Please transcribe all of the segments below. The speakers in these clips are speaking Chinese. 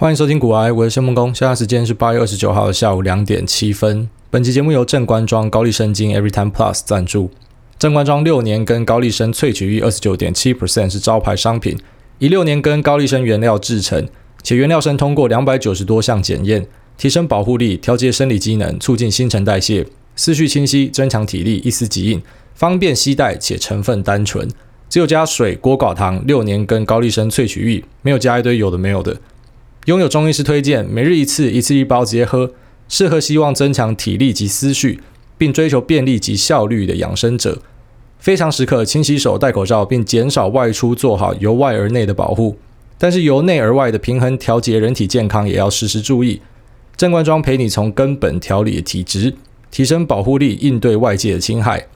欢迎收听古癌，我是谢孟恭。现在时间是八月二十九号的下午两点七分。本期节目由正官庄高丽参精 Everytime Plus 赞助。正官庄六年根高丽参萃取率二十九点七 percent 是招牌商品，以六年根高丽参原料制成，且原料参通过两百九十多项检验，提升保护力，调节生理机能，促进新陈代谢，思绪清晰，增强体力，一丝即硬，方便携带且成分单纯，只有加水、锅寡糖，六年根高丽参萃取率，没有加一堆有的没有的。拥有中医师推荐，每日一次，一次一包直接喝，适合希望增强体力及思绪，并追求便利及效率的养生者。非常时刻勤洗手、戴口罩，并减少外出，做好由外而内的保护。但是由内而外的平衡调节人体健康，也要时时注意。正官庄陪你从根本调理体质，提升保护力，应对外界的侵害。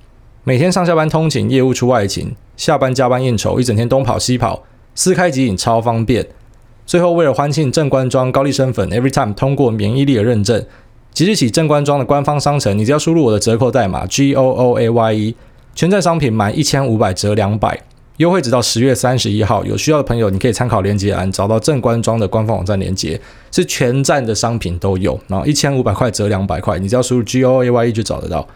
每天上下班通勤、业务出外勤，下班加班应酬，一整天东跑西跑，私开即饮超方便。最后，为了欢庆正官庄高丽参粉 Everytime 通过免疫力的认证，即日起正官庄的官方商城，你只要输入我的折扣代码 G O O A Y E，全站商品满一千五百折两百，优惠直到十月三十一号。有需要的朋友，你可以参考链接栏找到正官庄的官方网站链接，是全站的商品都有，然后一千五百块折两百块，你只要输入 G O O A Y E 就找得到。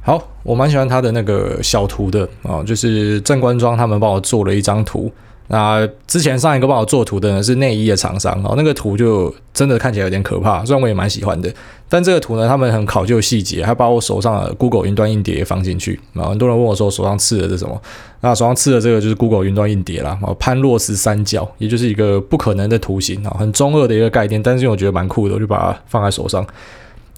好，我蛮喜欢他的那个小图的啊，就是正官庄他们帮我做了一张图。那之前上一个帮我做图的呢是内衣的厂商哦，那个图就真的看起来有点可怕，虽然我也蛮喜欢的，但这个图呢，他们很考究细节，还把我手上的 Google 云端硬碟也放进去啊。很多人问我说手上刺的是什么？那手上刺的这个就是 Google 云端硬碟啦，啊，潘洛斯三角，也就是一个不可能的图形啊，很中二的一个概念，但是我觉得蛮酷的，我就把它放在手上。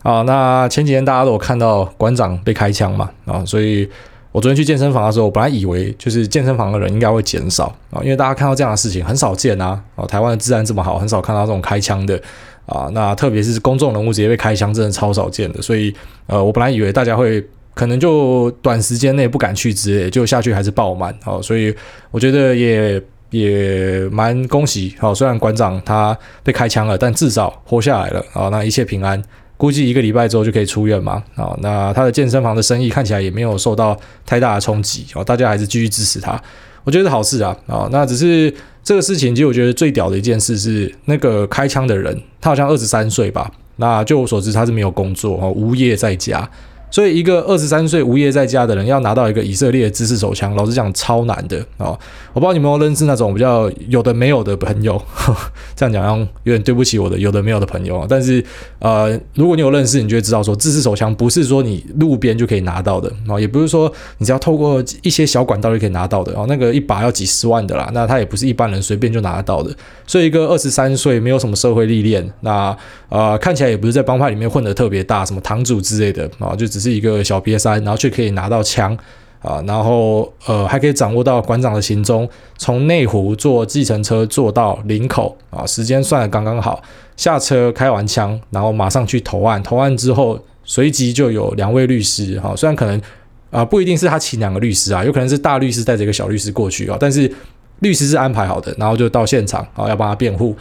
啊，那前几天大家都有看到馆长被开枪嘛，啊，所以。我昨天去健身房的时候，我本来以为就是健身房的人应该会减少啊，因为大家看到这样的事情很少见啊。哦，台湾的治安这么好，很少看到这种开枪的啊。那特别是公众人物直接被开枪，真的超少见的。所以，呃，我本来以为大家会可能就短时间内不敢去之类，就下去还是爆满。哦，所以我觉得也也蛮恭喜。哦，虽然馆长他被开枪了，但至少活下来了。啊，那一切平安。估计一个礼拜之后就可以出院嘛？啊，那他的健身房的生意看起来也没有受到太大的冲击哦，大家还是继续支持他，我觉得是好事啊。啊，那只是这个事情，其实我觉得最屌的一件事是那个开枪的人，他好像二十三岁吧？那就我所知，他是没有工作哦，无业在家。所以，一个二十三岁无业在家的人要拿到一个以色列的自制手枪，老实讲超难的哦。我不知道你们有没有认识那种比较有的没有的朋友，呵 呵这样讲有点对不起我的有的没有的朋友啊。但是，呃，如果你有认识，你就会知道说，自制手枪不是说你路边就可以拿到的哦，也不是说你只要透过一些小管道就可以拿到的哦。那个一把要几十万的啦，那他也不是一般人随便就拿得到的。所以，一个二十三岁没有什么社会历练，那呃看起来也不是在帮派里面混得特别大，什么堂主之类的啊，就只。是一个小瘪三，然后却可以拿到枪啊，然后呃还可以掌握到馆长的行踪，从内湖坐计程车坐到林口啊，时间算的刚刚好，下车开完枪，然后马上去投案，投案之后随即就有两位律师哈，虽然可能啊不一定是他请两个律师啊，有可能是大律师带着一个小律师过去啊，但是律师是安排好的，然后就到现场啊要帮他辩护。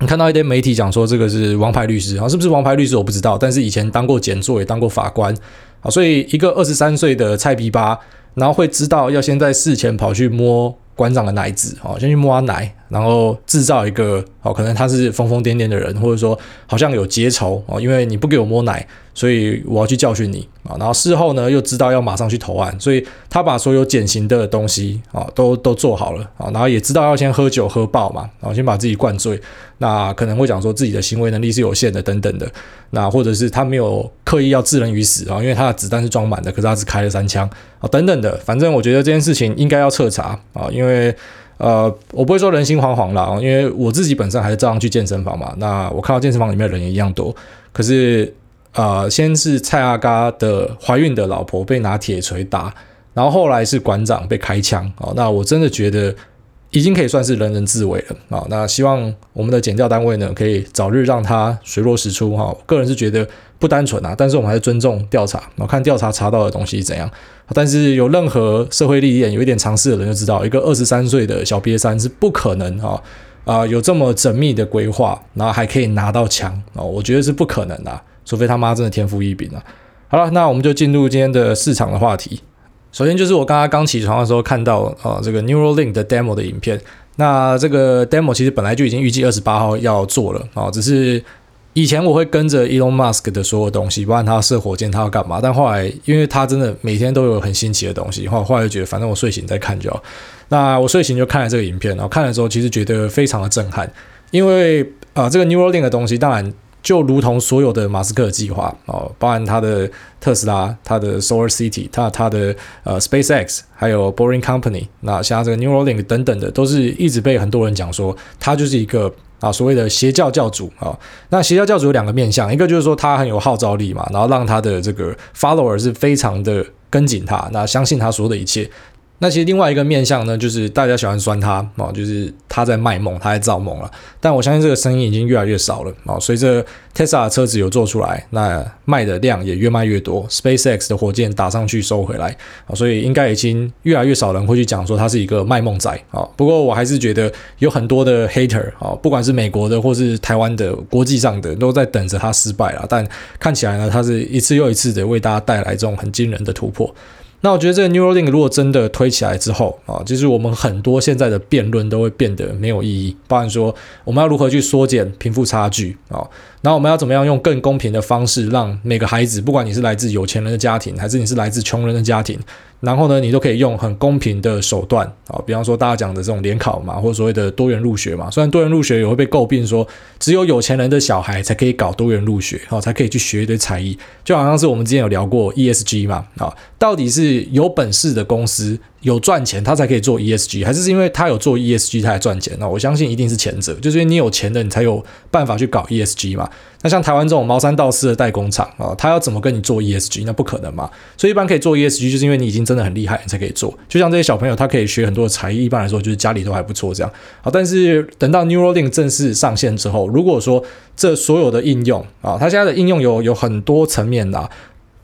你看到一堆媒体讲说这个是王牌律师啊，是不是王牌律师我不知道，但是以前当过检座也当过法官啊，所以一个二十三岁的菜逼吧，然后会知道要先在事前跑去摸馆长的奶子啊，先去摸他奶。然后制造一个哦，可能他是疯疯癫癫的人，或者说好像有结仇哦，因为你不给我摸奶，所以我要去教训你啊。然后事后呢，又知道要马上去投案，所以他把所有减刑的东西啊都都做好了啊。然后也知道要先喝酒喝爆嘛，然后先把自己灌醉。那可能会讲说自己的行为能力是有限的等等的。那或者是他没有刻意要致人于死啊，因为他的子弹是装满的，可是他只开了三枪啊等等的。反正我觉得这件事情应该要彻查啊，因为。呃，我不会说人心惶惶啦，因为我自己本身还是照样去健身房嘛。那我看到健身房里面人也一样多，可是呃，先是蔡阿嘎的怀孕的老婆被拿铁锤打，然后后来是馆长被开枪哦。那我真的觉得。已经可以算是人人自危了啊！那希望我们的检调单位呢，可以早日让它水落石出哈。个人是觉得不单纯啊，但是我们还是尊重调查，然后看调查查到的东西是怎样。但是有任何社会历练、有一点常识的人就知道，一个二十三岁的小瘪三是不可能哈啊有这么缜密的规划，然后还可以拿到枪啊！我觉得是不可能的，除非他妈真的天赋异禀啊！好了，那我们就进入今天的市场的话题。首先就是我刚刚刚起床的时候看到啊，这个 Neuralink 的 demo 的影片，那这个 demo 其实本来就已经预计二十八号要做了啊，只是以前我会跟着 Elon Musk 的所有东西，不管他射火箭，他要干嘛。但后来因为他真的每天都有很新奇的东西，后来后来就觉得反正我睡醒再看就好。那我睡醒就看了这个影片，然后看了之后其实觉得非常的震撼，因为啊、这个 Neuralink 的东西当然。就如同所有的马斯克计划哦，包含他的特斯拉、他的 Solar City、他他的呃 SpaceX，还有 Boring Company，那像这个 Neuralink 等等的，都是一直被很多人讲说他就是一个啊所谓的邪教教主啊。那邪教教主有两个面向，一个就是说他很有号召力嘛，然后让他的这个 follower 是非常的跟紧他，那相信他说的一切。那其实另外一个面向呢，就是大家喜欢酸他哦，就是他在卖梦，他在造梦了。但我相信这个声音已经越来越少了哦。随着 Tesla 的车子有做出来，那卖的量也越卖越多，SpaceX 的火箭打上去收回来啊，所以应该已经越来越少人会去讲说他是一个卖梦仔啊。不过我还是觉得有很多的 hater 啊，不管是美国的或是台湾的、国际上的，都在等着他失败了。但看起来呢，他是一次又一次的为大家带来这种很惊人的突破。那我觉得这个 Neuralink 如果真的推起来之后啊，就是我们很多现在的辩论都会变得没有意义。包含说我们要如何去缩减贫富差距啊，然后我们要怎么样用更公平的方式让每个孩子，不管你是来自有钱人的家庭，还是你是来自穷人的家庭。然后呢，你都可以用很公平的手段啊，比方说大家讲的这种联考嘛，或所谓的多元入学嘛。虽然多元入学也会被诟病说，只有有钱人的小孩才可以搞多元入学，哦，才可以去学一堆才艺，就好像是我们之前有聊过 ESG 嘛，啊，到底是有本事的公司，有赚钱，他才可以做 ESG，还是是因为他有做 ESG，他才赚钱？那我相信一定是前者，就是因为你有钱的，你才有办法去搞 ESG 嘛。那像台湾这种毛三到四的代工厂啊，他要怎么跟你做 ESG？那不可能嘛。所以一般可以做 ESG，就是因为你已经真的很厉害，你才可以做。就像这些小朋友，他可以学很多的才艺，一般来说就是家里都还不错这样。好，但是等到 Neuralink 正式上线之后，如果说这所有的应用啊，它现在的应用有有很多层面的。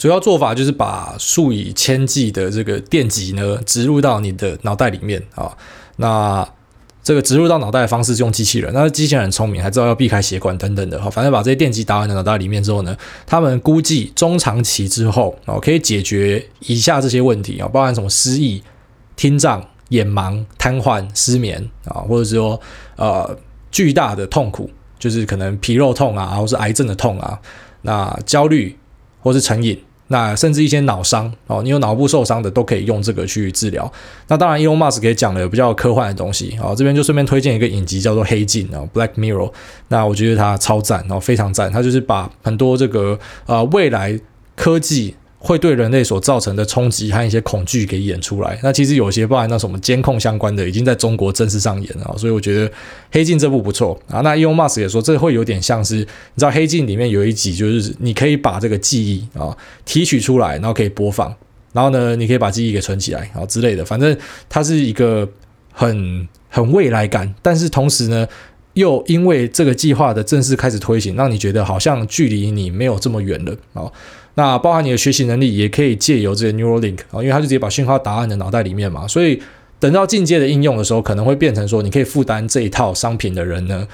主要做法就是把数以千计的这个电极呢植入到你的脑袋里面啊。那这个植入到脑袋的方式是用机器人，那机器人很聪明，还知道要避开血管等等的哈。反正把这些电极打完脑袋里面之后呢，他们估计中长期之后哦，可以解决以下这些问题啊，包含什么失忆、听障、眼盲、瘫痪、失眠啊，或者说呃巨大的痛苦，就是可能皮肉痛啊，或是癌症的痛啊，那焦虑或是成瘾。那甚至一些脑伤哦，你有脑部受伤的都可以用这个去治疗。那当然，Elon Musk 也讲了比较科幻的东西哦，这边就顺便推荐一个影集叫做《黑镜》啊，《Black Mirror》。那我觉得它超赞哦，非常赞。它就是把很多这个呃未来科技。会对人类所造成的冲击和一些恐惧给演出来。那其实有些包含那什么监控相关的，已经在中国正式上演了。所以我觉得《黑镜》这部不错啊。那 Elon Musk 也说，这会有点像是你知道《黑镜》里面有一集，就是你可以把这个记忆啊提取出来，然后可以播放，然后呢，你可以把记忆给存起来啊之类的。反正它是一个很很未来感，但是同时呢，又因为这个计划的正式开始推行，让你觉得好像距离你没有这么远了啊。那包含你的学习能力，也可以借由这个 Neuralink 啊，因为它就直接把讯号打在你的脑袋里面嘛，所以等到进阶的应用的时候，可能会变成说，你可以负担这一套商品的人呢，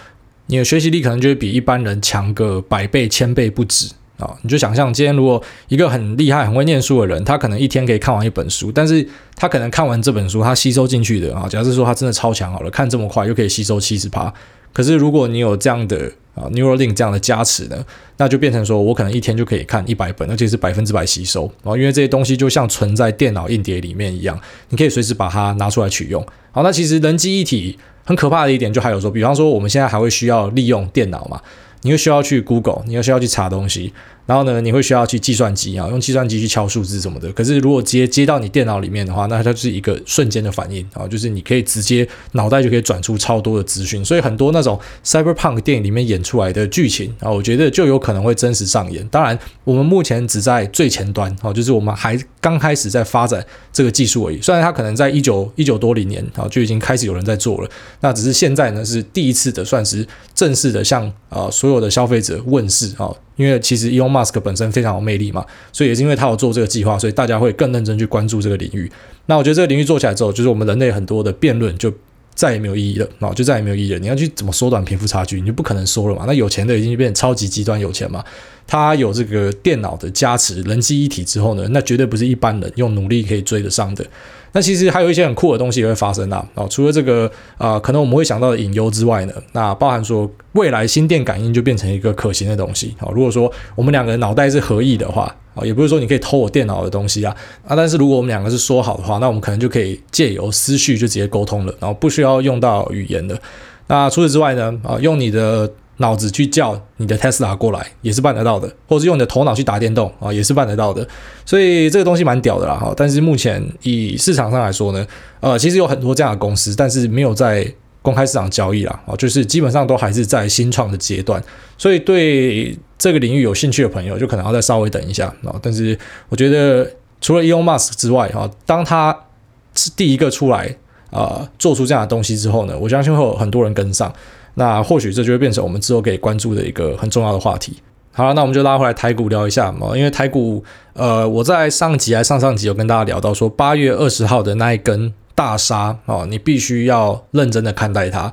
你的学习力可能就会比一般人强个百倍、千倍不止啊！你就想象，今天如果一个很厉害、很会念书的人，他可能一天可以看完一本书，但是他可能看完这本书，他吸收进去的啊，假设说他真的超强好了，看这么快又可以吸收七十趴，可是如果你有这样的啊，Neuralink 这样的加持呢，那就变成说我可能一天就可以看一百本，而且是百分之百吸收然后，因为这些东西就像存在电脑硬碟里面一样，你可以随时把它拿出来取用。好，那其实人机一体很可怕的一点，就还有说，比方说我们现在还会需要利用电脑嘛，你又需要去 Google，你又需要去查东西。然后呢，你会需要去计算机啊，用计算机去敲数字什么的。可是如果接接到你电脑里面的话，那它就是一个瞬间的反应啊，就是你可以直接脑袋就可以转出超多的资讯。所以很多那种 cyberpunk 电影里面演出来的剧情啊，我觉得就有可能会真实上演。当然，我们目前只在最前端啊，就是我们还刚开始在发展这个技术而已。虽然它可能在一九一九多零年啊就已经开始有人在做了，那只是现在呢是第一次的算是正式的向啊所有的消费者问世啊。因为其实 Elon Musk 本身非常有魅力嘛，所以也是因为他有做这个计划，所以大家会更认真去关注这个领域。那我觉得这个领域做起来之后，就是我们人类很多的辩论就再也没有意义了啊，就再也没有意义了。你要去怎么缩短贫富差距，你就不可能缩了嘛。那有钱的已经变成超级极端有钱嘛，他有这个电脑的加持，人机一体之后呢，那绝对不是一般人用努力可以追得上的。那其实还有一些很酷的东西也会发生啊，哦，除了这个啊、可能我们会想到的隐忧之外呢，那包含说未来心电感应就变成一个可行的东西啊。如果说我们两个脑袋是合意的话。啊，也不是说你可以偷我电脑的东西啊，啊，但是如果我们两个是说好的话，那我们可能就可以借由思绪就直接沟通了，然后不需要用到语言的。那除此之外呢，啊，用你的脑子去叫你的 Tesla 过来也是办得到的，或者是用你的头脑去打电动啊，也是办得到的。所以这个东西蛮屌的啦，哈。但是目前以市场上来说呢，呃，其实有很多这样的公司，但是没有在。公开市场交易啦，啊，就是基本上都还是在新创的阶段，所以对这个领域有兴趣的朋友，就可能要再稍微等一下啊。但是我觉得，除了 Elon Musk 之外，哈，当他是第一个出来啊，做出这样的东西之后呢，我相信会有很多人跟上。那或许这就会变成我们之后可以关注的一个很重要的话题。好了，那我们就拉回来台股聊一下嘛，因为台股，呃，我在上集还上上集有跟大家聊到说，八月二十号的那一根。大杀哦，你必须要认真的看待它。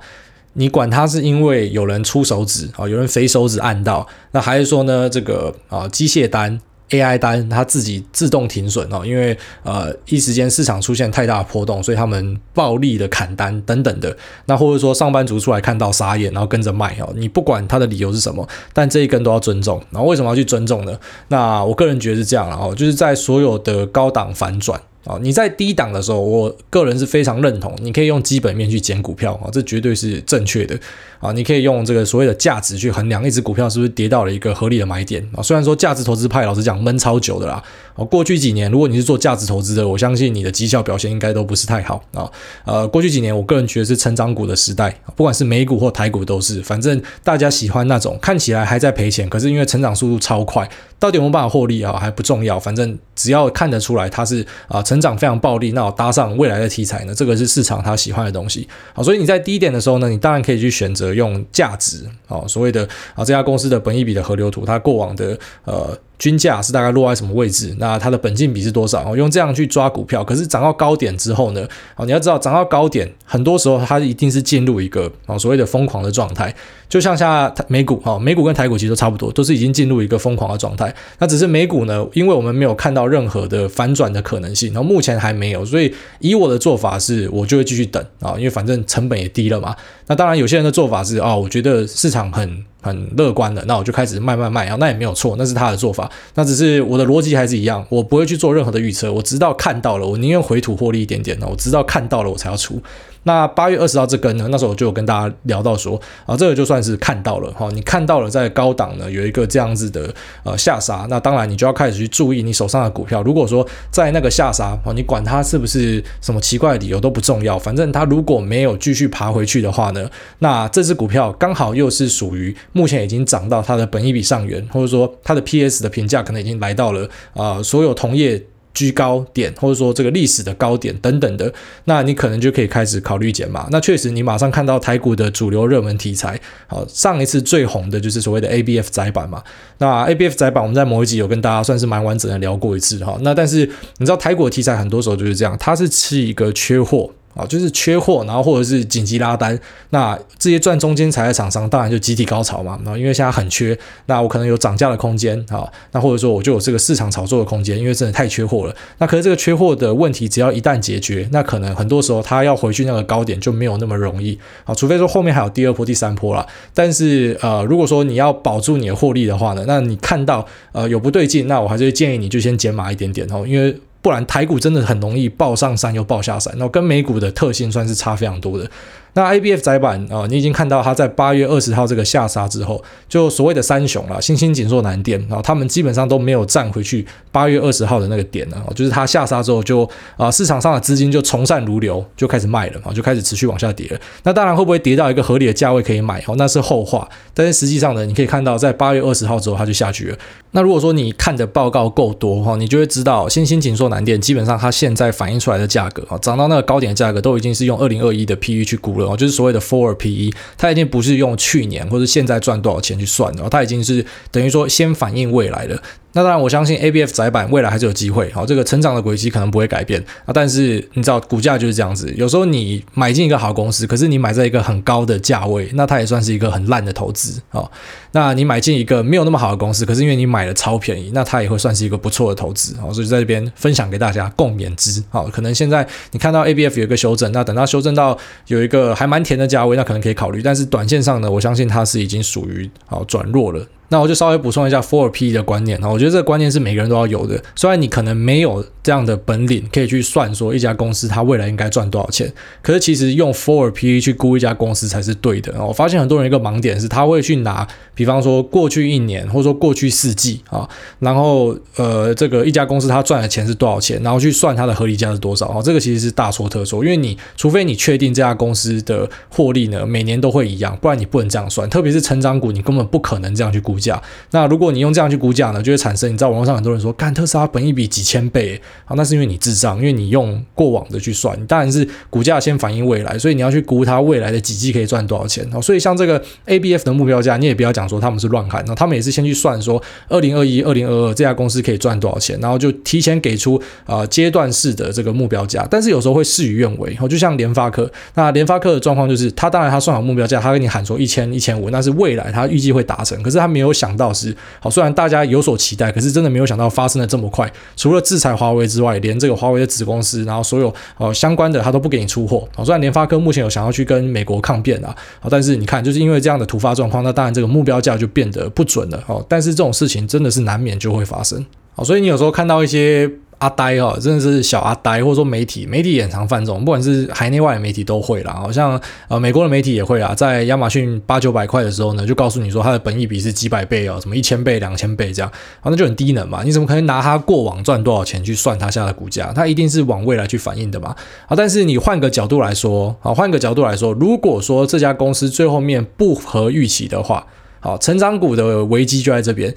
你管它是因为有人出手指啊，有人肥手指按到，那还是说呢，这个啊机械单。AI 单它自己自动停损哦，因为呃一时间市场出现太大的波动，所以他们暴力的砍单等等的。那或者说上班族出来看到傻眼，然后跟着卖哦。你不管他的理由是什么，但这一根都要尊重。然后为什么要去尊重呢？那我个人觉得是这样了哦，就是在所有的高档反转啊，你在低档的时候，我个人是非常认同，你可以用基本面去捡股票啊，这绝对是正确的。啊，你可以用这个所谓的价值去衡量一只股票是不是跌到了一个合理的买点啊。虽然说价值投资派老实讲闷超久的啦。哦，过去几年如果你是做价值投资的，我相信你的绩效表现应该都不是太好啊。呃，过去几年我个人觉得是成长股的时代，不管是美股或台股都是，反正大家喜欢那种看起来还在赔钱，可是因为成长速度超快，到底有没有办法获利啊还不重要，反正只要看得出来它是啊成成长非常暴利，那我搭上未来的题材呢，这个是市场他喜欢的东西。好，所以你在低点的时候呢，你当然可以去选择。用价值好，所谓的啊这家公司的本益比的河流图，它过往的呃。均价是大概落在什么位置？那它的本金比是多少？用这样去抓股票，可是涨到高点之后呢？哦，你要知道，涨到高点，很多时候它一定是进入一个啊所谓的疯狂的状态。就像像美股哈，美股跟台股其实都差不多，都是已经进入一个疯狂的状态。那只是美股呢，因为我们没有看到任何的反转的可能性，然后目前还没有，所以以我的做法是，我就会继续等啊，因为反正成本也低了嘛。那当然，有些人的做法是啊，我觉得市场很。很乐观的，那我就开始卖卖卖，然后那也没有错，那是他的做法，那只是我的逻辑还是一样，我不会去做任何的预测，我直到看到了，我宁愿回吐获利一点点，那我直到看到了我才要出。那八月二十号这根呢，那时候我就有跟大家聊到说啊，这个就算是看到了哈，你看到了在高档呢有一个这样子的呃下杀，那当然你就要开始去注意你手上的股票。如果说在那个下杀啊，你管它是不是什么奇怪的理由都不重要，反正它如果没有继续爬回去的话呢，那这只股票刚好又是属于。目前已经涨到它的本益比上缘，或者说它的 PS 的评价可能已经来到了啊、所有同业居高点，或者说这个历史的高点等等的，那你可能就可以开始考虑减码。那确实，你马上看到台股的主流热门题材，好，上一次最红的就是所谓的 ABF 窄板嘛。那 ABF 窄板我们在某一集有跟大家算是蛮完整的聊过一次哈。那但是你知道台股的题材很多时候就是这样，它是吃一个缺货。啊，就是缺货，然后或者是紧急拉单，那这些赚中间财的厂商当然就集体高潮嘛。然后因为现在很缺，那我可能有涨价的空间啊，那或者说我就有这个市场炒作的空间，因为真的太缺货了。那可是这个缺货的问题，只要一旦解决，那可能很多时候它要回去那个高点就没有那么容易啊。除非说后面还有第二波、第三波了。但是呃，如果说你要保住你的获利的话呢，那你看到呃有不对劲，那我还是建议你就先减码一点点哦，因为。不然台股真的很容易爆上山又爆下山，然后跟美股的特性算是差非常多的。那 ABF 载板啊、你已经看到它在八月二十号这个下杀之后，就所谓的三雄了，新兴、景硕、南电，然后他们基本上都没有站回去八月二十号的那个点了，就是它下杀之后就啊、市场上的资金就从善如流，就开始卖了啊，就开始持续往下跌了。那当然会不会跌到一个合理的价位可以买哦，那是后话。但是实际上呢，你可以看到在八月二十号之后它就下去了。那如果说你看的报告够多哈，你就会知道新兴、紧缩难点基本上它现在反映出来的价格啊，涨到那个高点的价格都已经是用二零二一的 PE 去估了哦，就是所谓的 Forward PE，它已经不是用去年或者现在赚多少钱去算的，它已经是等于说先反映未来了。那当然，我相信 ABF 载板未来还是有机会，好，这个成长的轨迹可能不会改变啊。但是你知道，股价就是这样子，有时候你买进一个好公司，可是你买在一个很高的价位，那它也算是一个很烂的投资啊。那你买进一个没有那么好的公司，可是因为你买的超便宜，那它也会算是一个不错的投资啊。所以在这边分享给大家共勉之。好，可能现在你看到 ABF 有一个修正，那等到修正到有一个还蛮甜的价位，那可能可以考虑。但是短线上呢，我相信它是已经属于好转弱了。那我就稍微补充一下 Four P 的观念啊，我觉得这个观念是每个人都要有的。虽然你可能没有这样的本领，可以去算说一家公司它未来应该赚多少钱，可是其实用 Four P 去估一家公司才是对的。我发现很多人一个盲点是，他会去拿，比方说过去一年或者说过去四季啊，然后呃这个一家公司它赚的钱是多少钱，然后去算它的合理价是多少啊，这个其实是大错特错，因为你除非你确定这家公司的获利呢每年都会一样，不然你不能这样算，特别是成长股，你根本不可能这样去估价。那如果你用这样去估价呢，就会产生你知道网络上很多人说，干特斯拉本一比几千倍，啊，那是因为你智障，因为你用过往的去算，你当然是股价先反映未来，所以你要去估它未来的几季可以赚多少钱。所以像这个 ABF 的目标价，你也不要讲说他们是乱喊，那他们也是先去算说二零二一、二零二二这家公司可以赚多少钱，然后就提前给出啊阶段式的这个目标价，但是有时候会事与愿违，就像联发科，那联发科的状况就是，他当然他算好目标价，他跟你喊说一千、一千五，那是未来他预计会达成，可是他没有没有想到。是好，虽然大家有所期待，可是真的没有想到发生的这么快。除了制裁华为之外，连这个华为的子公司，然后所有呃相关的，他都不给你出货。好，虽然联发科目前有想要去跟美国抗辩啊，好，但是你看，就是因为这样的突发状况，那当然这个目标价就变得不准了。好，但是这种事情真的是难免就会发生。好，所以你有时候看到一些。阿呆哦，真的是小阿呆，或者说媒体，媒体也常犯这种，不管是海内外的媒体都会啦。好像呃美国的媒体也会啊，在亚马逊八九百块的时候呢，就告诉你说它的本益比是几百倍哦，什么一千倍、两千倍这样，啊，那就很低能嘛。你怎么可能拿它过往赚多少钱去算它现在的股价？它一定是往未来去反映的嘛。啊，但是你换个角度来说，啊，换个角度来说，如果说这家公司最后面不合预期的话，好，成长股的危机就在这边。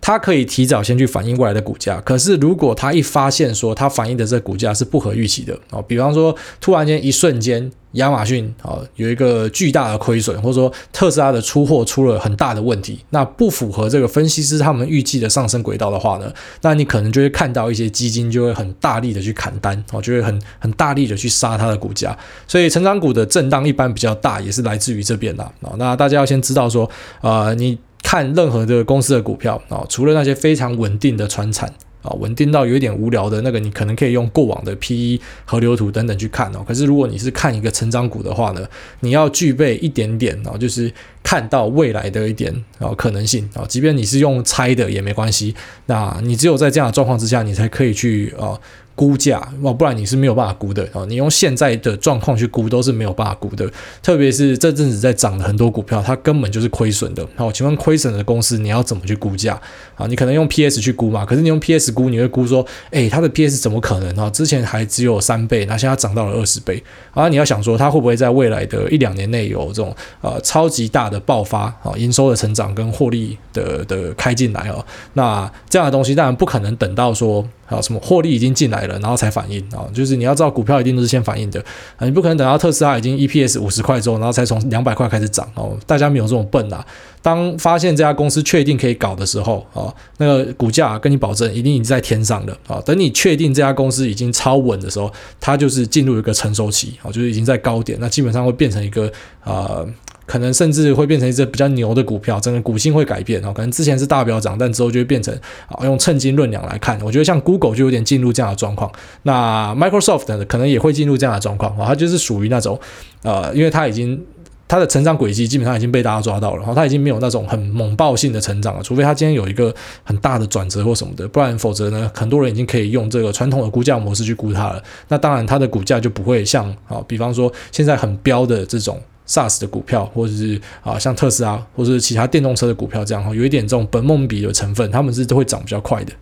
它可以提早先去反映未来的股价，可是如果它一发现说它反映的这股价是不合预期的哦，比方说突然间一瞬间亚马逊啊有一个巨大的亏损，或者说特斯拉的出货出了很大的问题，那不符合这个分析师他们预计的上升轨道的话呢，那你可能就会看到一些基金就会很大力的去砍单哦，就会很很大力的去杀它的股价，所以成长股的震荡一般比较大，也是来自于这边的啊。那大家要先知道说，呃，你。看任何的公司的股票啊，除了那些非常稳定的传产啊，稳定到有一点无聊的那个，你可能可以用过往的 PE、河流图等等去看哦。可是如果你是看一个成长股的话呢，你要具备一点点啊，就是看到未来的一点啊可能性啊，即便你是用猜的也没关系。那你只有在这样的状况之下，你才可以去啊。估价哦，不然你是没有办法估的哦。你用现在的状况去估都是没有办法估的，特别是这阵子在涨的很多股票，它根本就是亏损的。好，请问亏损的公司你要怎么去估价啊？你可能用 PS 去估嘛，可是你用 PS 估，你会估说，诶，它的 PS 怎么可能啊？之前还只有三倍，那现在涨到了二十倍啊！你要想说，它会不会在未来的一两年内有这种呃超级大的爆发啊？营收的成长跟获利的的开进来哦？那这样的东西当然不可能等到说。啊，什么获利已经进来了，然后才反应啊？就是你要知道，股票一定都是先反应的啊，你不可能等到特斯拉已经 EPS 五十块之后，然后才从两百块开始涨哦。大家没有这么笨啊。当发现这家公司确定可以搞的时候啊，那个股价跟你保证一定已经在天上了啊。等你确定这家公司已经超稳的时候，它就是进入一个成熟期啊，就是已经在高点，那基本上会变成一个啊。可能甚至会变成一只比较牛的股票，整个股性会改变哦。可能之前是大飙涨，但之后就会变成啊，用称斤论两来看。我觉得像 Google 就有点进入这样的状况。那 Microsoft 呢，可能也会进入这样的状况啊。它就是属于那种呃，因为它已经它的成长轨迹基本上已经被大家抓到了，然后它已经没有那种很猛爆性的成长了。除非它今天有一个很大的转折或什么的，不然否则呢，很多人已经可以用这个传统的估价模式去估它了。那当然，它的股价就不会像啊，比方说现在很飙的这种。SaaS 的股票，或者是啊，像特斯拉，或者是其他电动车的股票这样哈，有一点这种本梦比的成分，他们是都会涨比较快的。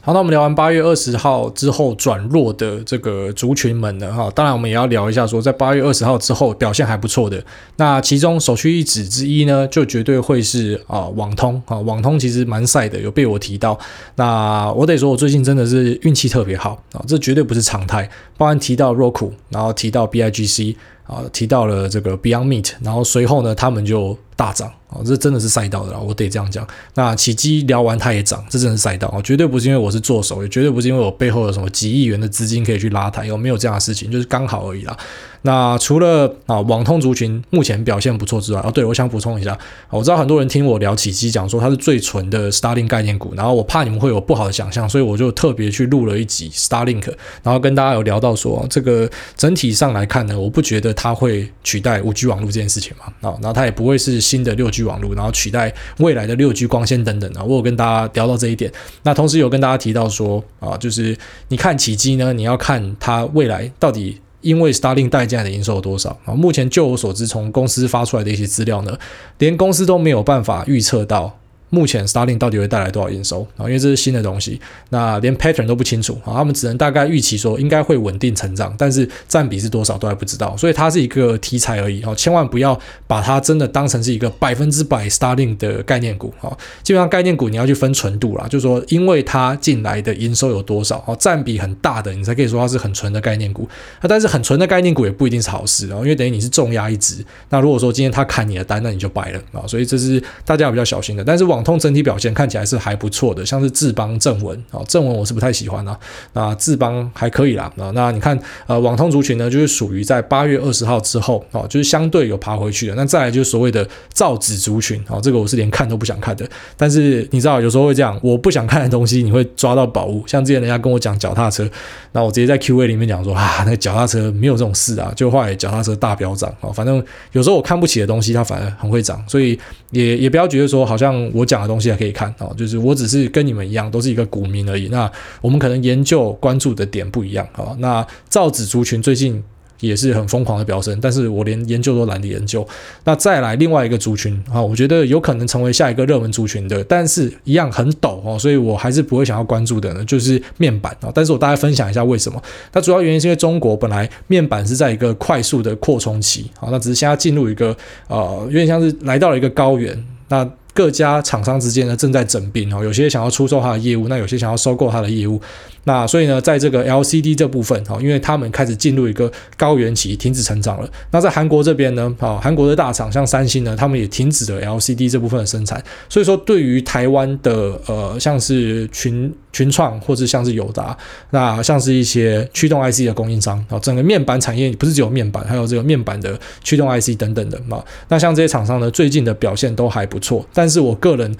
好，那我们聊完八月二十号之后转弱的这个族群们呢，哈，当然我们也要聊一下说，在八月二十号之后表现还不错的，那其中首屈一指之一呢，就绝对会是啊网通啊，网通其实蛮晒的，有被我提到。那我得说，我最近真的是运气特别好啊，这绝对不是常态。包含提到 Roku，然后提到 BIGC。啊，提到了这个 Beyond Meat，然后随后呢，他们就大涨哦，这真的是赛道的啦，我得这样讲。那启碁聊完它也涨，这真是赛道哦，绝对不是因为我是做手，也绝对不是因为我背后有什么几亿元的资金可以去拉抬，有没有这样的事情，就是刚好而已啦。那除了啊网通族群目前表现不错之外，哦对，我想补充一下，我知道很多人听我聊启碁讲说它是最纯的 Starlink 概念股，然后我怕你们会有不好的想象，所以我就特别去录了一集 Starlink，然后跟大家有聊到说这个整体上来看呢，我不觉得它会取代五 G 网络这件事情嘛，啊，然后它也不会是新的六 G 网络，然后取代未来的六 G 光纤等等啊，我有跟大家聊到这一点，那同时有跟大家提到说啊，就是你看奇迹呢，你要看它未来到底。因为 Starlink 带进来的营收有多少啊？目前就我所知，从公司发出来的一些资料呢，连公司都没有办法预测到。目前 Starling 到底会带来多少营收啊？因为这是新的东西，那连 pattern 都不清楚啊。他们只能大概预期说应该会稳定成长，但是占比是多少都还不知道。所以它是一个题材而已哦，千万不要把它真的当成是一个百分之百 Starling 的概念股啊。基本上概念股你要去分纯度啦，就是说因为它进来的营收有多少哦，占比很大的，你才可以说它是很纯的概念股。那但是很纯的概念股也不一定是好事哦，因为等于你是重压一只。那如果说今天他砍你的单，那你就败了啊。所以这是大家比较小心的。但是往网通整体表现看起来是还不错的，像是智邦、正文啊，正文我是不太喜欢啊，那智邦还可以啦啊。那你看呃，网通族群呢，就是属于在八月二十号之后啊，就是相对有爬回去的。那再来就是所谓的造纸族群啊，这个我是连看都不想看的。但是你知道有时候会这样，我不想看的东西，你会抓到宝物。像之前人家跟我讲脚踏车，那我直接在 Q&A 里面讲说啊，那个脚踏车没有这种事啊，就后来脚踏车大飙涨啊。反正有时候我看不起的东西，它反而很会涨，所以也也不要觉得说好像我讲的东西还可以看啊，就是我只是跟你们一样，都是一个股民而已。那我们可能研究关注的点不一样啊。那造纸族群最近也是很疯狂的飙升，但是我连研究都懒得研究。那再来另外一个族群啊，我觉得有可能成为下一个热门族群的，但是一样很陡哦，所以我还是不会想要关注的呢，就是面板啊。但是我大概分享一下为什么。那主要原因是因为中国本来面板是在一个快速的扩充期啊，那只是现在进入一个呃，有点像是来到了一个高原。那各家厂商之间呢，正在整并哦，有些想要出售它的业务，那有些想要收购它的业务。那所以呢，在这个 LCD 这部分，哈，因为他们开始进入一个高原期，停止成长了。那在韩国这边呢，啊，韩国的大厂像三星呢，他们也停止了 LCD 这部分的生产。所以说，对于台湾的呃，像是群群创或者像是友达，那像是一些驱动 IC 的供应商啊，整个面板产业不是只有面板，还有这个面板的驱动 IC 等等的嘛。那像这些厂商呢，最近的表现都还不错。但是我个人。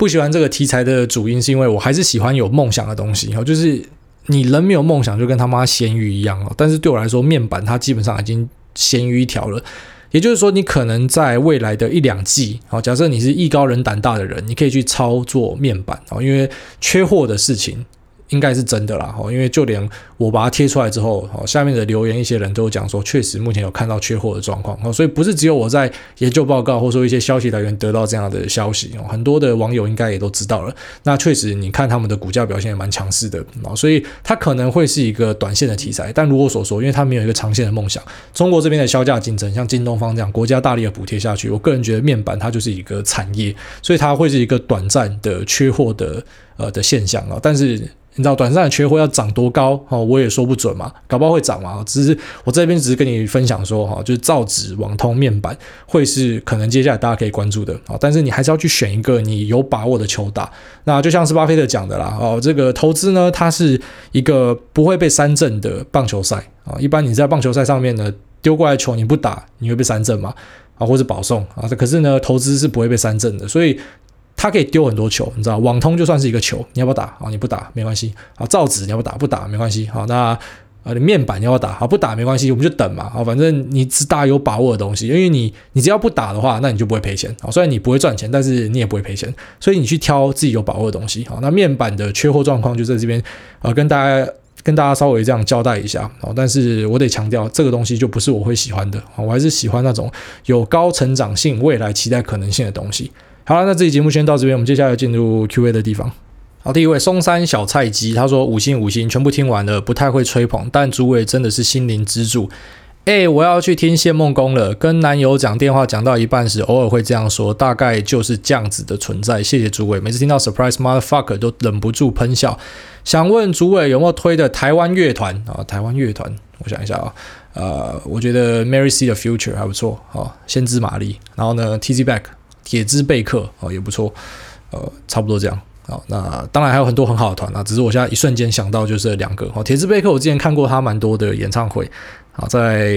不喜欢这个题材的主因，是因为我还是喜欢有梦想的东西。哈，就是你人没有梦想，就跟他妈咸鱼一样哦。但是对我来说，面板它基本上已经咸鱼一条了。也就是说，你可能在未来的一两季，好，假设你是艺高人胆大的人，你可以去操作面板啊，因为缺货的事情。应该是真的啦，因为就连我把它贴出来之后，下面的留言一些人都讲说，确实目前有看到缺货的状况，所以不是只有我在研究报告或说一些消息来源得到这样的消息，很多的网友应该也都知道了。那确实，你看他们的股价表现也蛮强势的，所以它可能会是一个短线的题材，但如我所说，因为它没有一个长线的梦想，中国这边的削价竞争，像京东方这样国家大力的补贴下去，我个人觉得面板它就是一个产业，所以它会是一个短暂的缺货的呃的现象啊，但是。你知道短暂的缺货要涨多高哦？我也说不准嘛，搞不好会涨嘛。只是我这边只是跟你分享说哈，就是造纸、网通、面板会是可能接下来大家可以关注的啊。但是你还是要去选一个你有把握的球打。那就像是巴菲特讲的啦，哦，这个投资呢，它是一个不会被三振的棒球赛啊。一般你在棒球赛上面呢，丢过来球你不打，你会被三振嘛？啊，或者保送啊。可是呢，投资是不会被三振的，所以。它可以丢很多球，你知道，网通就算是一个球，你要不要打啊？你不打没关系啊。造纸你要不要打？不打没关系。好，那啊，你面板你要不要打？好，不打没关系，我们就等嘛。好，反正你只打有把握的东西，因为你你只要不打的话，那你就不会赔钱。好，虽然你不会赚钱，但是你也不会赔钱。所以你去挑自己有把握的东西。好，那面板的缺货状况就在这边呃，跟大家跟大家稍微这样交代一下。好，但是我得强调，这个东西就不是我会喜欢的。好，我还是喜欢那种有高成长性、未来期待可能性的东西。好了，那这期节目先到这边，我们接下来进入 Q&A 的地方。好，第一位松山小菜鸡，他说五星五星全部听完了，不太会吹捧，但主委真的是心灵支柱。哎，我要去听谢梦工了。跟男友讲电话讲到一半时，偶尔会这样说，大概就是这样子的存在。谢谢主委，每次听到 Surprise Motherfucker 都忍不住喷笑。想问主委有没有推的台湾乐团啊？台湾乐团，我想一下啊，呃，我觉得 Mary C 的 Future 还不错，好，先知玛丽，然后呢，T Z Back。铁之贝克哦，也不错，呃，差不多这样。好，那当然还有很多很好的团啊，只是我现在一瞬间想到就是两个。哦，铁之贝克我之前看过他蛮多的演唱会，好，在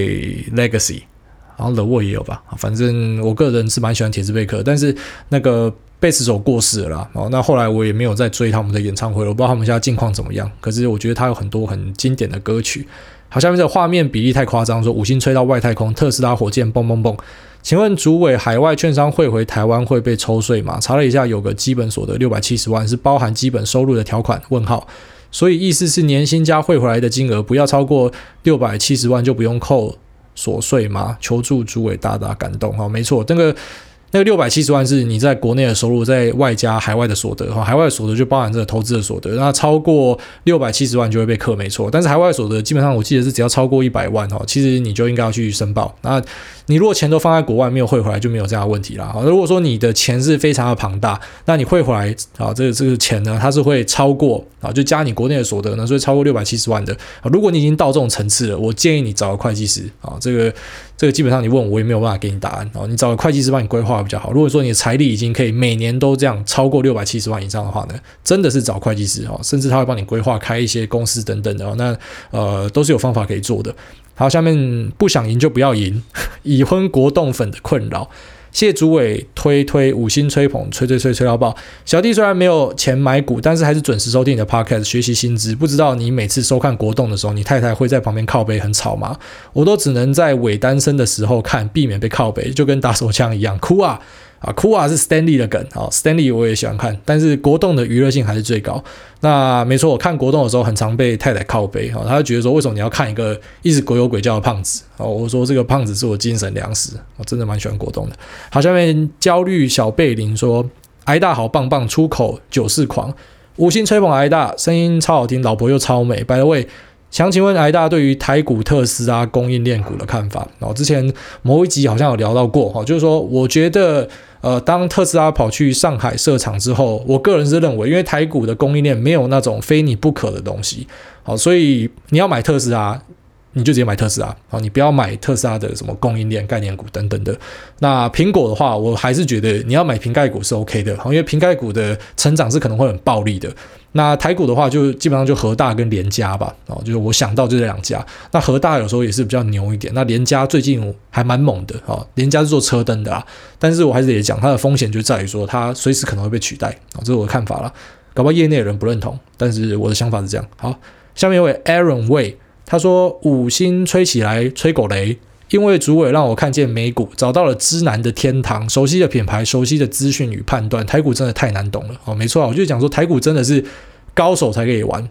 Legacy，然后 The Wall 也有吧。反正我个人是蛮喜欢铁之贝克，但是那个贝斯手过世了啦。哦，那后来我也没有再追他们的演唱会了，我不知道他们现在近况怎么样。可是我觉得他有很多很经典的歌曲。好，下面这个画面比例太夸张，说五星吹到外太空，特斯拉火箭蹦蹦蹦。请问主委，海外券商汇回台湾会被抽税吗？查了一下，有个基本所得六百七十万是包含基本收入的条款。问号，所以意思是年薪加汇回来的金额不要超过六百七十万就不用扣所税吗？求助主委大大感动。哈，没错，这个。那个六百七十万是你在国内的收入，在外加海外的所得哈，海外的所得就包含这个投资的所得，那超过六百七十万就会被课，没错。但是海外所得基本上我记得是只要超过一百万哈，其实你就应该要去申报。那你如果钱都放在国外没有汇回来，就没有这样的问题了。如果说你的钱是非常的庞大，那你汇回来啊，这个这个钱呢，它是会超过啊，就加你国内的所得呢，所以超过六百七十万的。如果你已经到这种层次了，我建议你找个会计师啊，这个。这个基本上你问我，我也没有办法给你答案哦。你找个会计师帮你规划比较好。如果说你的财力已经可以每年都这样超过六百七十万以上的话呢，真的是找会计师哦，甚至他会帮你规划开一些公司等等的哦。那呃都是有方法可以做的。好，下面不想赢就不要赢，已婚国栋粉的困扰。谢主委推推五星吹捧，吹吹吹吹到爆。小弟虽然没有钱买股，但是还是准时收听你的 podcast 学习新知。不知道你每次收看国栋的时候，你太太会在旁边靠背很吵吗？我都只能在伪单身的时候看，避免被靠背，就跟打手枪一样，哭啊！啊，哭啊是 Stanley 的梗啊，Stanley 我也喜欢看，但是国栋的娱乐性还是最高。那没错，我看国栋的时候很常被太太靠背啊，他就觉得说，为什么你要看一个一直鬼有鬼叫的胖子啊？我说这个胖子是我精神粮食，我真的蛮喜欢国栋的。好，下面焦虑小贝林说，挨大好棒棒，出口九四狂，五星吹捧挨大，声音超好听，老婆又超美。By the way，想请问挨大对于台股特斯拉供应链股的看法？然后之前某一集好像有聊到过哈，就是说我觉得。呃，当特斯拉跑去上海设厂之后，我个人是认为，因为台股的供应链没有那种非你不可的东西，好，所以你要买特斯拉，你就直接买特斯拉，好，你不要买特斯拉的什么供应链概念股等等的。那苹果的话，我还是觉得你要买瓶盖股是 OK 的，好，因为瓶盖股的成长是可能会很暴力的。那台股的话，就基本上就和大跟联家吧，哦，就是我想到就这两家。那和大有时候也是比较牛一点，那联家最近还蛮猛的，哦，联家是做车灯的啊，但是我还是得讲，它的风险就在于说，它随时可能会被取代，啊，这是我的看法了，搞不好业内的人不认同，但是我的想法是这样。好，下面一位 Aaron Way，他说五星吹起来，吹狗雷。因为主委让我看见美股找到了知难的天堂，熟悉的品牌，熟悉的资讯与判断，台股真的太难懂了哦，没错，我就讲说台股真的是高手才可以玩。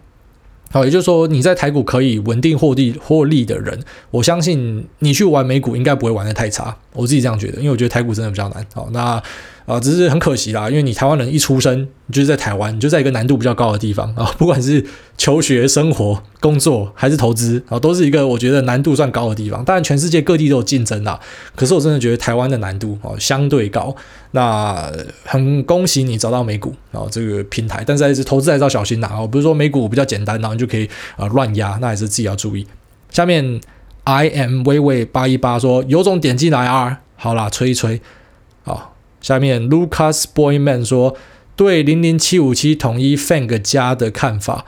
好，也就是说你在台股可以稳定获利获利的人，我相信你去玩美股应该不会玩得太差，我自己这样觉得，因为我觉得台股真的比较难。好，那。啊，只是很可惜啦，因为你台湾人一出生，你就是在台湾，你就在一个难度比较高的地方啊，不管是求学、生活、工作还是投资啊，都是一个我觉得难度算高的地方。当然，全世界各地都有竞争啦，可是我真的觉得台湾的难度啊相对高。那很恭喜你找到美股啊这个平台，但是还是投资还是要小心呐啊，不是说美股比较简单，然后你就可以啊乱压，那还是自己要注意。下面 I am 微微八一八说有种点进来啊，好啦，吹一吹，好。下面 Lucas Boyman 说：“对零零七五七统一 Fang 加的看法，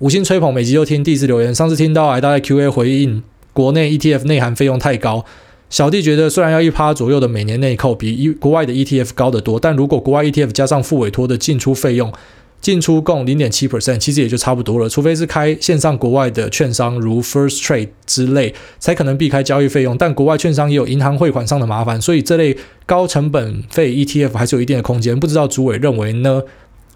五星吹捧，每集都听。第一次留言，上次听到挨大在 QA 回应，国内 ETF 内含费用太高。小弟觉得，虽然要一趴左右的每年内扣比一国外的 ETF 高得多，但如果国外 ETF 加上付委托的进出费用。”进出共零点七 percent，其实也就差不多了。除非是开线上国外的券商，如 First Trade 之类，才可能避开交易费用。但国外券商也有银行汇款上的麻烦，所以这类高成本费 ETF 还是有一定的空间。不知道主委认为呢？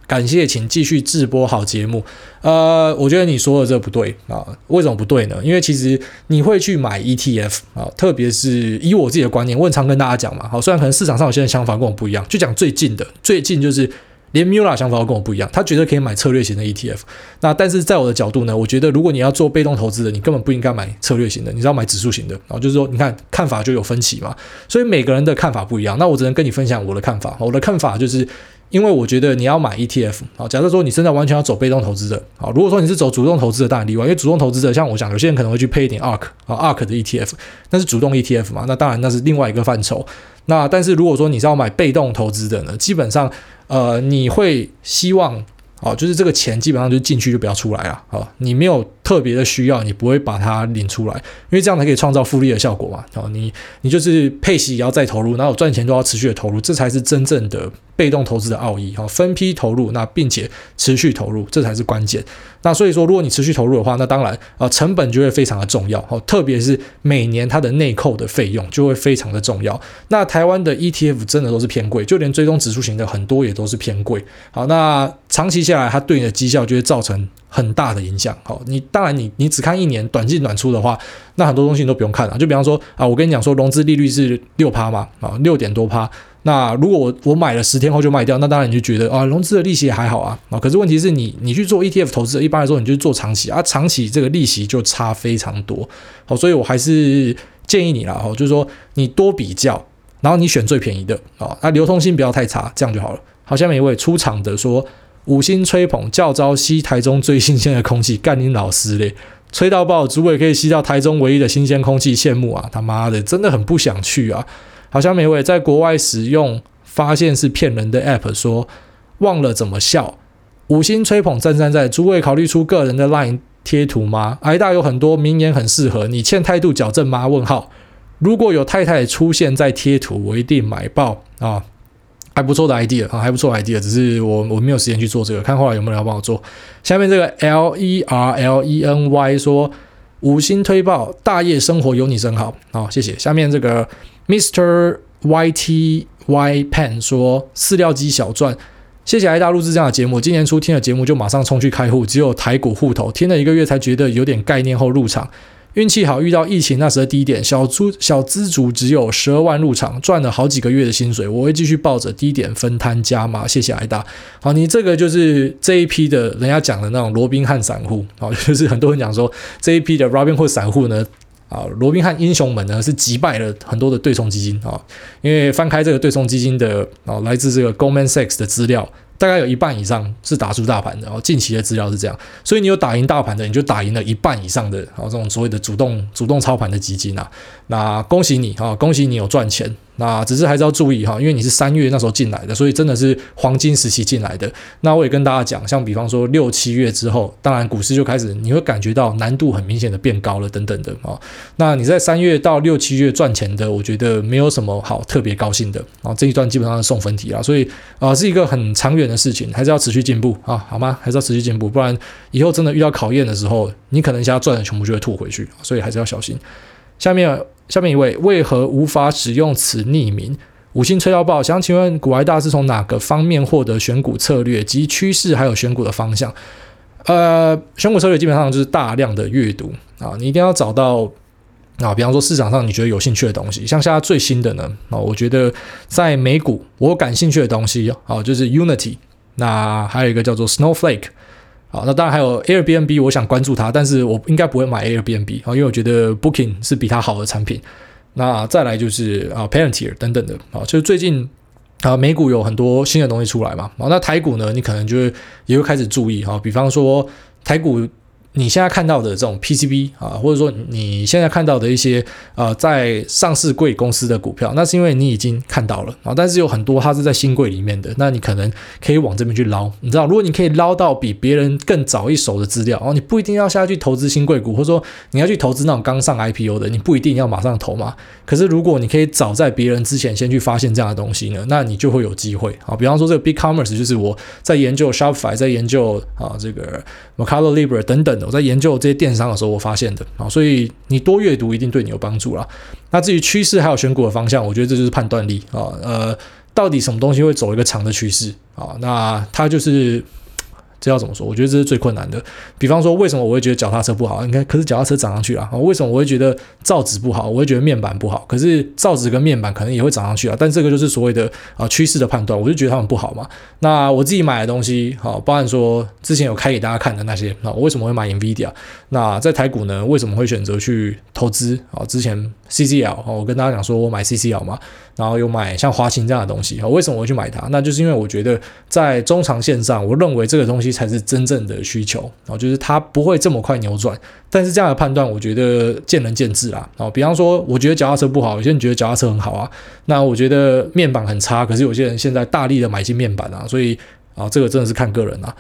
感谢，请继续制播好节目。呃，我觉得你说的这不对啊，为什么不对呢？因为其实你会去买 ETF 啊，特别是以我自己的观念，我很常跟大家讲嘛。好，虽然可能市场上有些人想法跟我不一样，就讲最近的，最近就是。连 Mula 想法都跟我不一样，他觉得可以买策略型的 ETF。那但是在我的角度呢，我觉得如果你要做被动投资的，你根本不应该买策略型的，你知道买指数型的。然后就是说，你看看法就有分歧嘛，所以每个人的看法不一样。那我只能跟你分享我的看法。我的看法就是，因为我觉得你要买 ETF 啊，假设说你现在完全要走被动投资的好，如果说你是走主动投资的，当然例外，因为主动投资者像我讲，有些人可能会去配一点 ARK 啊 ARK 的 ETF，那是主动 ETF 嘛，那当然那是另外一个范畴。那但是如果说你是要买被动投资的呢，基本上呃你会希望。哦，就是这个钱基本上就进去就不要出来了。哦，你没有特别的需要，你不会把它领出来，因为这样才可以创造复利的效果嘛。哦，你你就是配息也要再投入，然后赚钱都要持续的投入，这才是真正的被动投资的奥义。哈，分批投入，那并且持续投入，这才是关键。那所以说，如果你持续投入的话，那当然啊，成本就会非常的重要。哦，特别是每年它的内扣的费用就会非常的重要。那台湾的 ETF 真的都是偏贵，就连追踪指数型的很多也都是偏贵。好，那长期下来，它对你的绩效就会造成很大的影响。好，你当然你你只看一年短进短出的话，那很多东西你都不用看了。就比方说啊，我跟你讲说融资利率是六趴嘛，啊六点多趴。那如果我我买了十天后就卖掉，那当然你就觉得啊，融资的利息也还好啊啊。可是问题是你你去做 ETF 投资，一般来说你就做长期啊，长期这个利息就差非常多。好，所以我还是建议你啦，哈，就是说你多比较，然后你选最便宜的啊，那流通性不要太差，这样就好了。好，下面一位出场的说。五星吹捧，教招吸台中最新鲜的空气，干你老师嘞！吹到爆，主委可以吸到台中唯一的新鲜空气，羡慕啊！他妈的，真的很不想去啊！好像每位在国外使用，发现是骗人的 app，说忘了怎么笑。五星吹捧，赞赞在，诸位考虑出个人的 line 贴图吗？挨大有很多名言很适合，你欠态度矫正吗？问号，如果有太太出现在贴图，我一定买爆啊！还不错的 idea 啊，还不错 idea，只是我我没有时间去做这个，看后来有没有人要帮我做。下面这个 L E R L E N Y 说五星推爆，大业生活有你真好，好谢谢。下面这个 Mr Y T Y Pen 说饲料机小赚，谢谢挨大录制这样的节目，今年初听了节目就马上冲去开户，只有台股户头，听了一个月才觉得有点概念后入场。运气好，遇到疫情那时的低点，小猪小资族只有十二万入场，赚了好几个月的薪水。我会继续抱着低点分摊加码，谢谢挨大。好，你这个就是这一批的人家讲的那种罗宾汉散户，好，就是很多人讲说这一批的 Robinhood 散户呢，啊，罗宾汉英雄们呢是击败了很多的对冲基金啊，因为翻开这个对冲基金的啊，来自这个 Goldman Sachs 的资料。大概有一半以上是打出大盘的，然后近期的资料是这样，所以你有打赢大盘的，你就打赢了一半以上的，啊这种所谓的主动主动操盘的基金啊，那恭喜你啊，恭喜你有赚钱。那只是还是要注意哈，因为你是三月那时候进来的，所以真的是黄金时期进来的。那我也跟大家讲，像比方说六七月之后，当然股市就开始你会感觉到难度很明显的变高了等等的啊。那你在三月到六七月赚钱的，我觉得没有什么好特别高兴的啊。这一段基本上是送分题啊，所以啊是一个很长远的事情，还是要持续进步啊，好吗？还是要持续进步，不然以后真的遇到考验的时候，你可能一下赚的全部就会吐回去，所以还是要小心。下面。下面一位为何无法使用此匿名？五星吹到爆，想请问股癌大是从哪个方面获得选股策略及趋势，还有选股的方向？呃，选股策略基本上就是大量的阅读啊，你一定要找到啊，比方说市场上你觉得有兴趣的东西，像现在最新的呢啊，我觉得在美股我感兴趣的东西啊，就是 Unity，那还有一个叫做 Snowflake。好，那当然还有 Airbnb，我想关注它，但是我应该不会买 Airbnb 啊，因为我觉得 Booking 是比它好的产品。那再来就是啊 p a r e n t i e r 等等的啊，就是最近啊美股有很多新的东西出来嘛，啊，那台股呢，你可能就是也会开始注意哈，比方说台股。你现在看到的这种 PCB 啊，或者说你现在看到的一些呃在上市贵公司的股票，那是因为你已经看到了啊。但是有很多它是在新贵里面的，那你可能可以往这边去捞。你知道，如果你可以捞到比别人更早一手的资料哦，你不一定要下去投资新贵股，或者说你要去投资那种刚上 IPO 的，你不一定要马上投嘛。可是如果你可以早在别人之前先去发现这样的东西呢，那你就会有机会啊。比方说这个 BigCommerce 就是我在研究 Shopify，在研究啊这个 m c c a l l o Libre 等等的。我在研究这些电商的时候，我发现的啊，所以你多阅读一定对你有帮助啦。那至于趋势还有选股的方向，我觉得这就是判断力啊，呃，到底什么东西会走一个长的趋势啊？那它就是。这要怎么说？我觉得这是最困难的。比方说，为什么我会觉得脚踏车不好？你看，可是脚踏车涨上去了啊。为什么我会觉得造纸不好？我会觉得面板不好。可是造纸跟面板可能也会涨上去啊。但这个就是所谓的啊趋势的判断，我就觉得他们不好嘛。那我自己买的东西，好，包含说之前有开给大家看的那些，那我为什么会买 NVIDIA？那在台股呢，为什么会选择去投资啊？之前 CCL 哦，我跟大家讲说我买 CCL 嘛，然后又买像华擎这样的东西，为什么我会去买它？那就是因为我觉得在中长线上，我认为这个东西才是真正的需求，就是它不会这么快扭转。但是这样的判断，我觉得见仁见智啦。比方说，我觉得脚踏车不好，有些人觉得脚踏车很好啊。那我觉得面板很差，可是有些人现在大力的买进面板啊，所以啊，这个真的是看个人啊。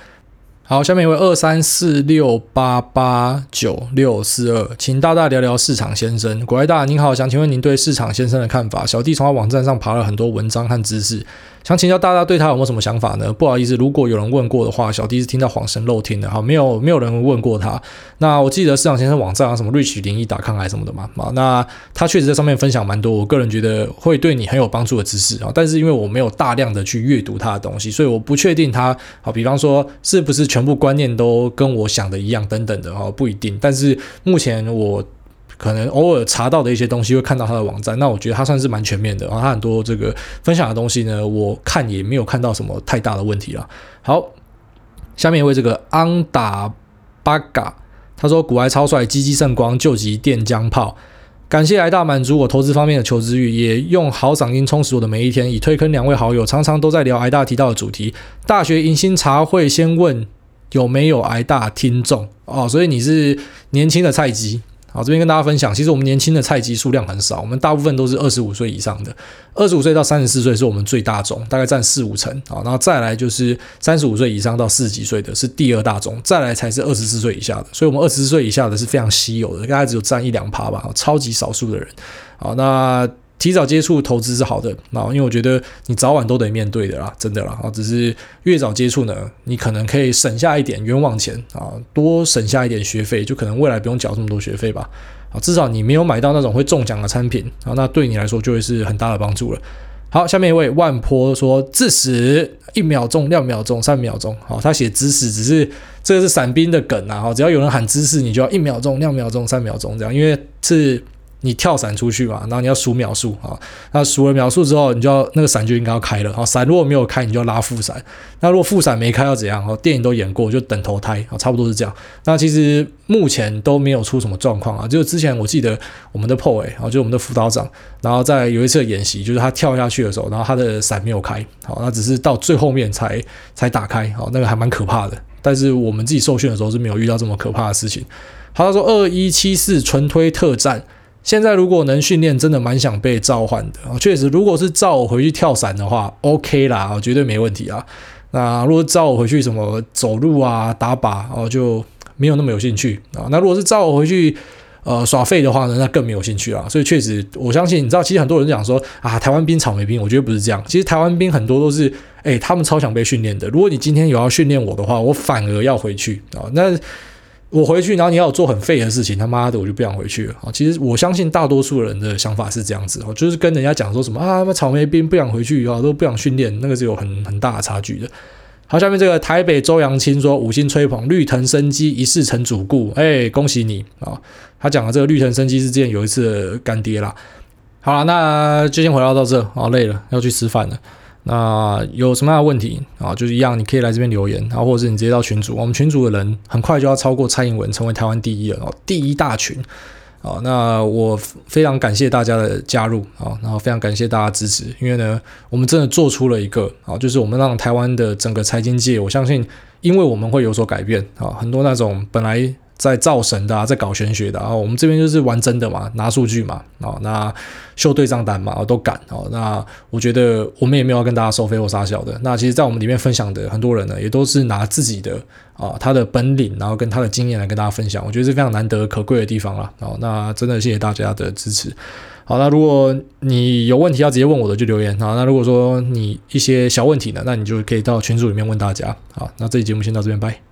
好，下面一位二三四六八八九六四二，请大大聊聊市场先生。国外大您好，想请问您对市场先生的看法？小弟从他网站上爬了很多文章和知识。想请教大家对他有没有什么想法呢？不好意思，如果有人问过的话，小弟是听到谎神漏听的哈，没有没有人问过他。那我记得市场先生网站啊，什么 Rich 零一打抗癌什么的嘛，啊，那他确实在上面分享蛮多，我个人觉得会对你很有帮助的知识啊。但是因为我没有大量的去阅读他的东西，所以我不确定他好，比方说是不是全部观念都跟我想的一样等等的哈，不一定。但是目前我。可能偶尔查到的一些东西会看到他的网站，那我觉得他算是蛮全面的，然后他很多这个分享的东西呢，我看也没有看到什么太大的问题了。好，下面一位这个安达巴嘎，他说股癌超帅，积极圣光救急电浆炮，感谢癌大满足我投资方面的求知欲，也用好嗓音充实我的每一天。已推坑两位好友，常常都在聊挨大提到的主题。大学迎新茶会先问有没有挨大听众哦，所以你是年轻的菜鸡。好，这边跟大家分享，其实我们年轻的菜鸡数量很少，我们大部分都是二十五岁以上的，二十五岁到三十四岁是我们最大宗，大概占四五成啊，然后再来就是三十五岁以上到四十几岁的是第二大宗，再来才是二十四岁以下的，所以我们二十四岁以下的是非常稀有的，大概只有占一两趴吧，超级少数的人。好，那。提早接触投资是好的，啊，因为我觉得你早晚都得面对的啦，真的啦，啊，只是越早接触呢，你可能可以省下一点冤枉钱啊，多省下一点学费，就可能未来不用缴这么多学费吧，啊，至少你没有买到那种会中奖的产品啊，那对你来说就会是很大的帮助了。好，下面一位万坡说致死一秒钟、两秒钟、三秒钟，好，他写知识只是这个是伞兵的梗啊，只要有人喊知识，你就要一秒钟、两秒钟、三秒钟这样，因为是。你跳伞出去嘛，然后你要数秒数啊，那数了秒数之后，你就要那个伞就应该要开了啊。伞如果没有开，你就要拉副伞。那如果副伞没开要怎样？哦，电影都演过，就等投胎啊，差不多是这样。那其实目前都没有出什么状况啊。就之前我记得我们的 PO 啊，就我们的辅导长，然后在有一次演习，就是他跳下去的时候，然后他的伞没有开，好，那只是到最后面才才打开，好，那个还蛮可怕的。但是我们自己受训的时候是没有遇到这么可怕的事情。他说二一七四纯推特战。现在如果能训练，真的蛮想被召唤的啊！确实，如果是召我回去跳伞的话，OK 啦，绝对没问题啊。那如果召我回去什么走路啊、打靶哦，就没有那么有兴趣啊。那如果是召我回去呃耍废的话呢，那更没有兴趣啊。所以确实，我相信你知道，其实很多人讲说啊，台湾兵、草莓兵，我觉得不是这样。其实台湾兵很多都是，哎，他们超想被训练的。如果你今天有要训练我的话，我反而要回去啊。那我回去，然后你要做很废的事情，他妈的，我就不想回去了啊！其实我相信大多数人的想法是这样子哦，就是跟人家讲说什么啊，那草莓兵不想回去啊，都不想训练，那个是有很很大的差距的。好，下面这个台北周扬青说五星吹捧绿藤生机一试成主顾，哎，恭喜你啊！他讲的这个绿藤生机是之前有一次干爹啦。好了，那就先回到到这，好累了，要去吃饭了。那有什么样的问题啊？就是一样，你可以来这边留言，然后或者是你直接到群组。我们群组的人很快就要超过蔡英文，成为台湾第一了哦，第一大群啊。那我非常感谢大家的加入啊，然后非常感谢大家支持，因为呢，我们真的做出了一个啊，就是我们让台湾的整个财经界，我相信，因为我们会有所改变啊，很多那种本来。在造神的啊，在搞玄学的啊，我们这边就是玩真的嘛，拿数据嘛，啊，那秀对账单嘛，都敢哦。那我觉得我们也没有要跟大家收费或撒小的。那其实，在我们里面分享的很多人呢，也都是拿自己的啊，他的本领，然后跟他的经验来跟大家分享。我觉得是非常难得可贵的地方了。哦，那真的谢谢大家的支持。好，那如果你有问题要直接问我的，就留言啊。那如果说你一些小问题呢，那你就可以到群组里面问大家。好，那这期节目先到这边，拜。